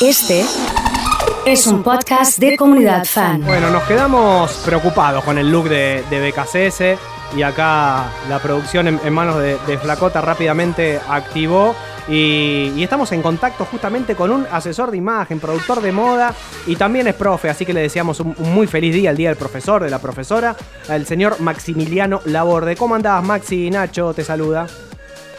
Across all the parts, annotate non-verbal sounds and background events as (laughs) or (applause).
Este es un podcast de comunidad fan. Bueno, nos quedamos preocupados con el look de, de BKCS y acá la producción en, manos de, Flacota rápidamente activó y, y estamos en contacto justamente con un asesor de imagen, productor de moda y también es profe, así que le deseamos un, un muy feliz día, el día del profesor, de la profesora, el señor Maximiliano Laborde. ¿Cómo andás, Maxi? Nacho te saluda.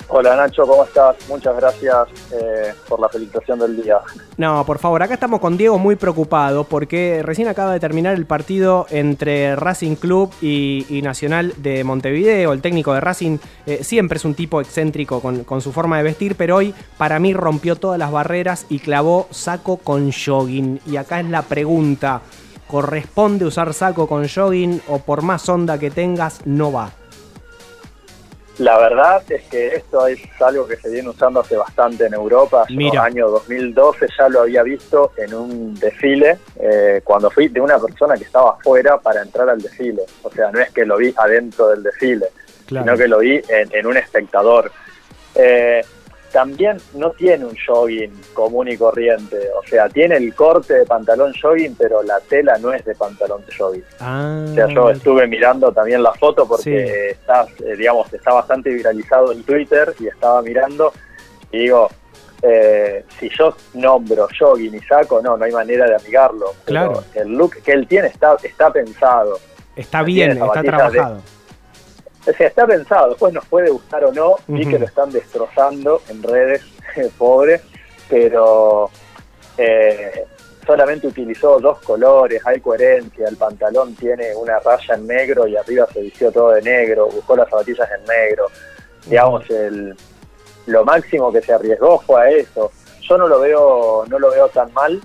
Hola Nacho, ¿cómo estás? Muchas gracias eh, por la felicitación del día. No, por favor, acá estamos con Diego muy preocupado porque recién acaba de terminar el partido entre Racing Club y, Nacional de Montevideo. El técnico de Racing eh, siempre es un tipo excéntrico con, su forma de vestir, pero hoy para mí rompió todas las barreras y clavó saco con jogging. Y acá es la pregunta, ¿corresponde usar saco con jogging o por más onda que tengas no va? La verdad es que esto es algo que se viene usando hace bastante en Europa. Yo en el año 2012 ya lo había visto en un desfile, eh, cuando fui de una persona que estaba afuera para entrar al desfile. O sea, no es que lo vi adentro del desfile, claro. sino que lo vi en, en un espectador. Eh, también no tiene un jogging común y corriente. O sea, tiene el corte de pantalón jogging, pero la tela no es de pantalón de jogging. Ah, o sea, yo estuve mirando también la foto porque sí. está, eh, digamos, está bastante viralizado en Twitter y estaba mirando y digo, eh, si yo nombro jogging y saco, no, no hay manera de amigarlo. Claro. el look que él tiene está, está pensado. Está bien, está trabajado. De, o sea, está pensado, después nos puede gustar o no, vi uh -huh. que lo están destrozando en redes, (laughs) pobre, pero eh, solamente utilizó dos colores, hay coherencia, el pantalón tiene una raya en negro y arriba se vistió todo de negro, buscó las zapatillas en negro, digamos, el, lo máximo que se arriesgó fue a eso. Yo no lo veo, no lo veo tan mal,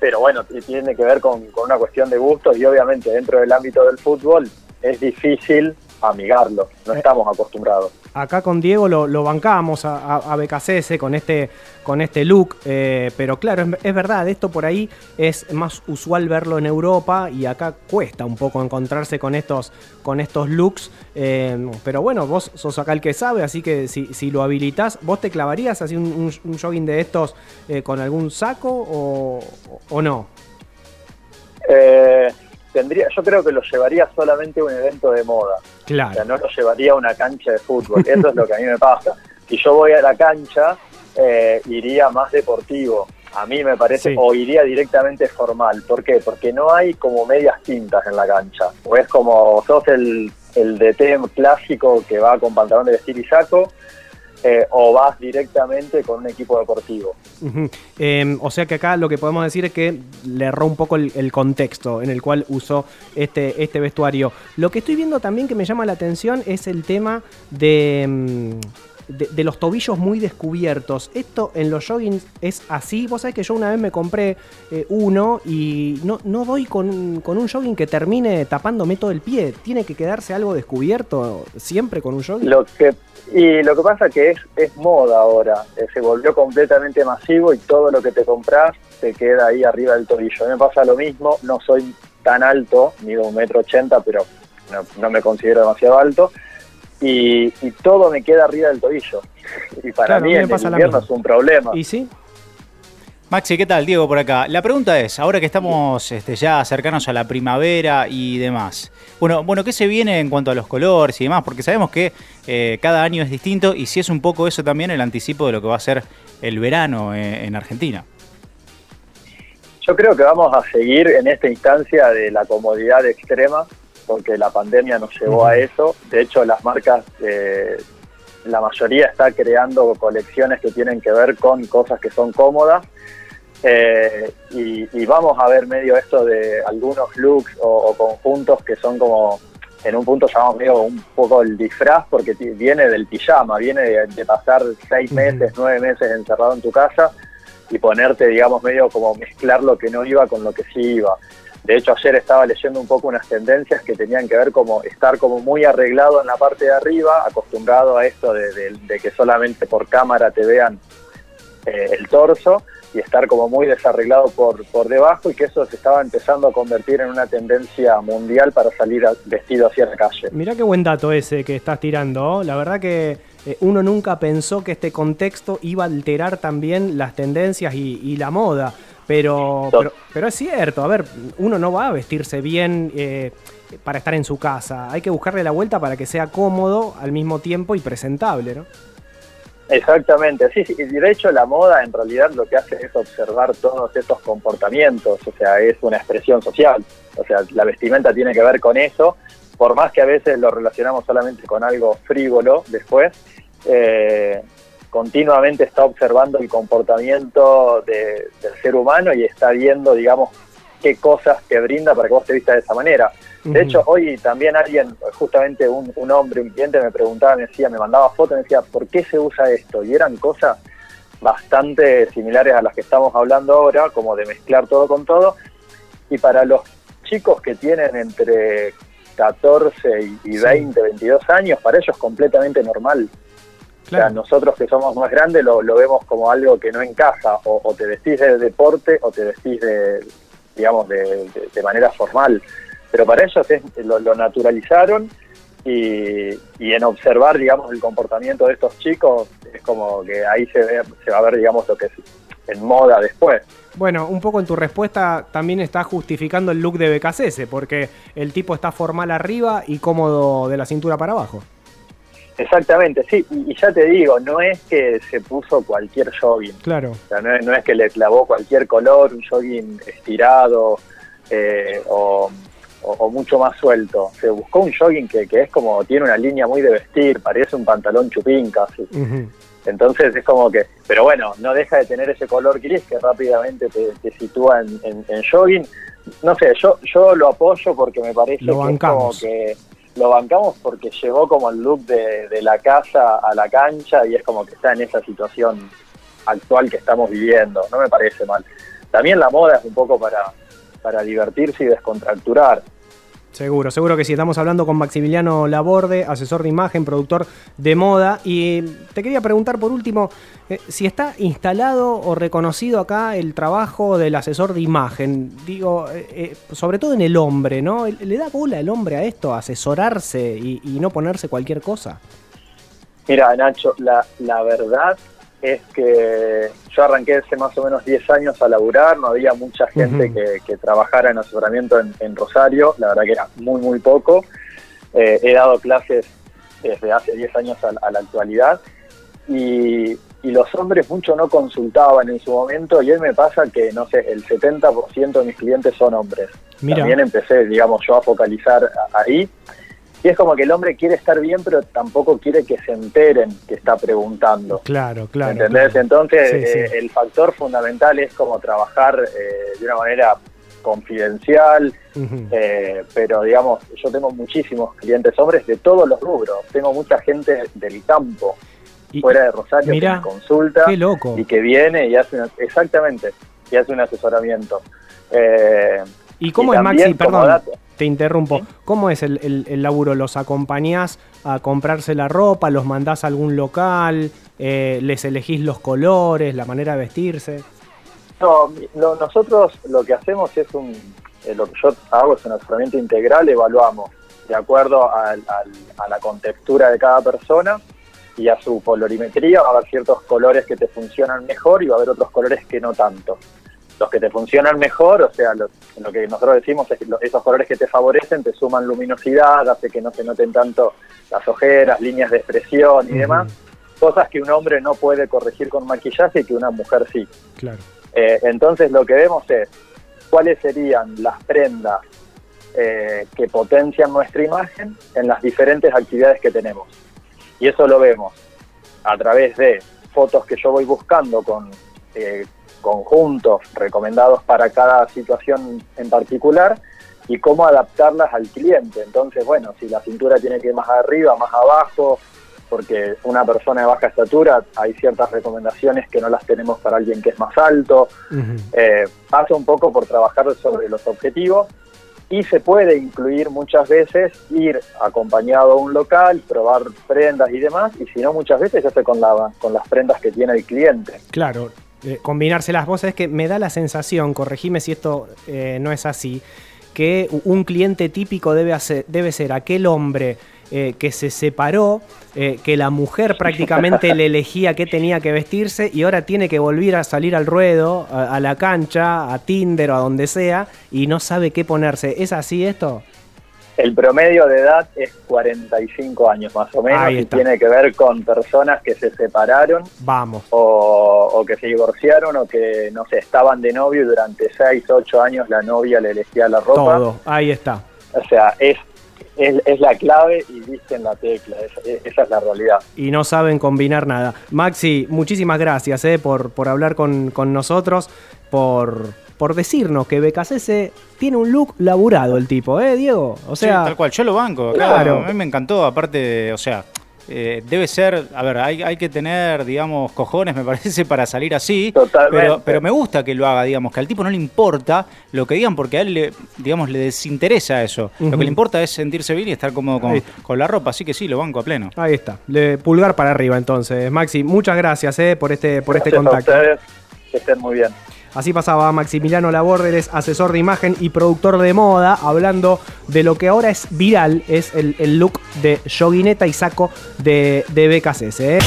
pero bueno, tiene que ver con, con una cuestión de gustos y obviamente dentro del ámbito del fútbol es difícil amigarlo, no estamos acostumbrados. Acá con Diego lo, lo bancamos a, a, BKCS con este, con este look, eh, pero claro, es, es, verdad, esto por ahí es más usual verlo en Europa y acá cuesta un poco encontrarse con estos, con estos looks, eh, pero bueno, vos sos acá el que sabe, así que si, si lo habilitas, ¿vos te clavarías así un, un, un jogging de estos eh, con algún saco o, o no? Eh tendría, yo creo que lo llevaría solamente a un evento de moda. Claro. O sea, no lo llevaría a una cancha de fútbol. Eso es lo que a mí me pasa. Si yo voy a la cancha, eh, iría más deportivo. A mí me parece, sí. o iría directamente formal. ¿Por qué? Porque no hay como medias tintas en la cancha. O es como, sos el, el DT clásico que va con pantalón de vestir y saco, eh, o vas directamente con un equipo deportivo. Eh, o sea que acá lo que podemos decir es que le erró un poco el, el, contexto en el cual usó este, este vestuario. Lo que estoy viendo también que me llama la atención es el tema de... De, de, los tobillos muy descubiertos. ¿Esto en los joggings es así? Vos sabés que yo una vez me compré eh, uno y no, no doy con, con, un jogging que termine tapándome todo el pie. ¿Tiene que quedarse algo descubierto siempre con un jogging? Lo que, y lo que pasa que es, es moda ahora. Eh, se volvió completamente masivo y todo lo que te compras te queda ahí arriba del tobillo. A mí me pasa lo mismo. No soy tan alto, mido un metro ochenta, pero no, no me considero demasiado alto y, y, todo me queda arriba del tobillo. Y para claro, mí en el invierno es un problema. ¿Y sí? Maxi, ¿qué tal? Diego por acá. La pregunta es, ahora que estamos este, ya cercanos a la primavera y demás, bueno, bueno, ¿qué se viene en cuanto a los colores y demás? Porque sabemos que eh, cada año es distinto y si es un poco eso también el anticipo de lo que va a ser el verano en, en Argentina. Yo creo que vamos a seguir en esta instancia de la comodidad extrema porque la pandemia nos llevó a eso. De hecho, las marcas, eh, la mayoría está creando colecciones que tienen que ver con cosas que son cómodas. Eh, y, y, vamos a ver medio esto de algunos looks o, o, conjuntos que son como, en un punto llamamos medio un poco el disfraz, porque viene del pijama, viene de, de pasar seis meses, nueve meses encerrado en tu casa y ponerte, digamos, medio como mezclar lo que no iba con lo que sí iba. De hecho, ayer estaba leyendo un poco unas tendencias que tenían que ver como estar como muy arreglado en la parte de arriba, acostumbrado a esto de, que solamente por cámara te vean eh, el torso y estar como muy desarreglado por, por debajo y que eso se estaba empezando a convertir en una tendencia mundial para salir vestido hacia la calle. Mirá qué buen dato ese que estás tirando. La verdad que eh, uno nunca pensó que este contexto iba a alterar también las tendencias y, la moda. Pero, pero, es cierto, a ver, uno no va a vestirse bien eh, para estar en su casa. Hay que buscarle la vuelta para que sea cómodo al mismo tiempo y presentable, ¿no? Exactamente, sí, sí, y de hecho la moda en realidad lo que hace es observar todos estos comportamientos, o sea, es una expresión social, o sea, la vestimenta tiene que ver con eso, por más que a veces lo relacionamos solamente con algo frívolo después, eh, continuamente está observando el comportamiento del ser humano y está viendo, digamos, qué cosas te brinda para que vos te vistas de esa manera. De hecho, hoy también alguien, justamente un, hombre, un cliente me preguntaba, me decía, me mandaba fotos, me decía, ¿por qué se usa esto? Y eran cosas bastante similares a las que estamos hablando ahora, como de mezclar todo con todo. Y para los chicos que tienen entre 14 y 20, 22 años, para ellos es completamente normal. O sea, nosotros que somos más grandes lo, vemos como algo que no encaja, o, te vestís de deporte o te vestís de, digamos, de manera formal pero para ellos lo, naturalizaron y, en observar, digamos, el comportamiento de estos chicos es como que ahí se, ve, se va a ver, digamos, lo que es en moda después. Bueno, un poco en tu respuesta también está justificando el look de BKCS, porque el tipo está formal arriba y cómodo de la cintura para abajo. Exactamente, sí, y, ya te digo, no es que se puso cualquier jogging. Claro. O sea, no es, no es que le clavó cualquier color, un jogging estirado eh, o o, mucho más suelto. Se buscó un jogging que, que, es como, tiene una línea muy de vestir, parece un pantalón chupín casi. Entonces es como que, pero bueno, no deja de tener ese color gris que rápidamente te, sitúa en, jogging. No sé, yo yo lo apoyo porque me parece que como que lo bancamos porque llegó como el look de, de la casa a la cancha y es como que está en esa situación actual que estamos viviendo. No me parece mal. También la moda es un poco para, para divertirse y descontracturar. Seguro, seguro que sí. Estamos hablando con Maximiliano Laborde, asesor de imagen, productor de moda. Y te quería preguntar por último, eh, si está instalado o reconocido acá el trabajo del asesor de imagen. Digo, eh, eh, sobre todo en el hombre, ¿no? ¿Le da bola el hombre a esto, asesorarse y, y no ponerse cualquier cosa? Mira, Nacho, la, la verdad es que yo arranqué hace más o menos 10 años a laburar, no había mucha gente que, trabajara en asesoramiento en, Rosario, la verdad que era muy, muy poco. Eh, he dado clases desde hace 10 años a, la actualidad y, los hombres mucho no consultaban en su momento y hoy me pasa que, no sé, el 70% de mis clientes son hombres. También empecé, digamos, yo a focalizar ahí y es como que el hombre quiere estar bien, pero tampoco quiere que se enteren que está preguntando. Claro, claro. ¿Entendés? Entonces, eh, el factor fundamental es como trabajar eh, de una manera confidencial, eh, pero digamos, yo tengo muchísimos clientes hombres de todos los rubros. Tengo mucha gente del campo, fuera de Rosario, que me consulta y que viene y hace exactamente y hace un asesoramiento. ¿Y cómo es Maxi? Perdón te interrumpo. ¿Cómo es el, el, laburo? ¿Los acompañás a comprarse la ropa? ¿Los mandás a algún local? Eh, ¿Les elegís los colores, la manera de vestirse? No, nosotros lo que hacemos es un, eh, lo que yo hago es un asesoramiento integral, evaluamos de acuerdo a la contextura de cada persona y a su colorimetría, va a haber ciertos colores que te funcionan mejor y va a haber otros colores que no tanto los que te funcionan mejor, o sea, lo, que nosotros decimos es que esos colores que te favorecen te suman luminosidad, hace que no se noten tanto las ojeras, líneas de expresión y demás, cosas que un hombre no puede corregir con maquillaje y que una mujer sí. Claro. Eh, entonces lo que vemos es cuáles serían las prendas eh, que potencian nuestra imagen en las diferentes actividades que tenemos. Y eso lo vemos a través de fotos que yo voy buscando con eh, conjuntos recomendados para cada situación en particular y cómo adaptarlas al cliente. Entonces, bueno, si la cintura tiene que ir más arriba, más abajo, porque una persona de baja estatura, hay ciertas recomendaciones que no las tenemos para alguien que es más alto. Eh, pasa un poco por trabajar sobre los objetivos y se puede incluir muchas veces ir acompañado a un local, probar prendas y demás, y si no muchas veces se hace con, la, con las prendas que tiene el cliente. Claro, eh, combinarse las voces, es que me da la sensación, corregime si esto eh, no es así, que un cliente típico debe, debe ser aquel hombre eh, que se separó, eh, que la mujer prácticamente (laughs) le elegía qué tenía que vestirse y ahora tiene que volver a salir al ruedo, a, a la cancha, a Tinder o a donde sea y no sabe qué ponerse. ¿Es así esto? El promedio de edad es 45 años más o menos y tiene que ver con personas que se separaron Vamos. o, o que se divorciaron o que, no sé, estaban de novio y durante 6, 8 años la novia le elegía la ropa. Todo. Ahí está. O sea, es, es, es la clave y dicen la tecla, es- es- esa es la realidad. y no saben combinar nada. Maxi, muchísimas gracias eh, por, por hablar con, con nosotros, por, por decirnos que BKCS tiene un look laburado el tipo, ¿eh, Diego? O Sí, sea, tal cual, yo lo banco. Claro. Claro. A mí me encantó, aparte, de- o sea, eh, debe ser, a ver, hay, hay que tener, digamos, cojones, me (laughs) parece, para salir así. Totalmente. Pero, pero me gusta que lo haga, digamos, que al tipo no le importa lo que digan, porque a él, le, digamos, le desinteresa eso. Lo que le importa es sentirse bien y estar cómodo con, con la ropa, así que sí, lo banco a pleno. ahí está. Le, pulgar para arriba entonces. Maxi, muchas gracias eh, por este, por este a contacto. ustedes, que estén muy bien. Así pasaba Maximiliano Laborde, él es asesor de imagen y productor de moda, hablando de lo que ahora es viral, es el, el look de joguineta y saco de, de BKCS. ¿eh?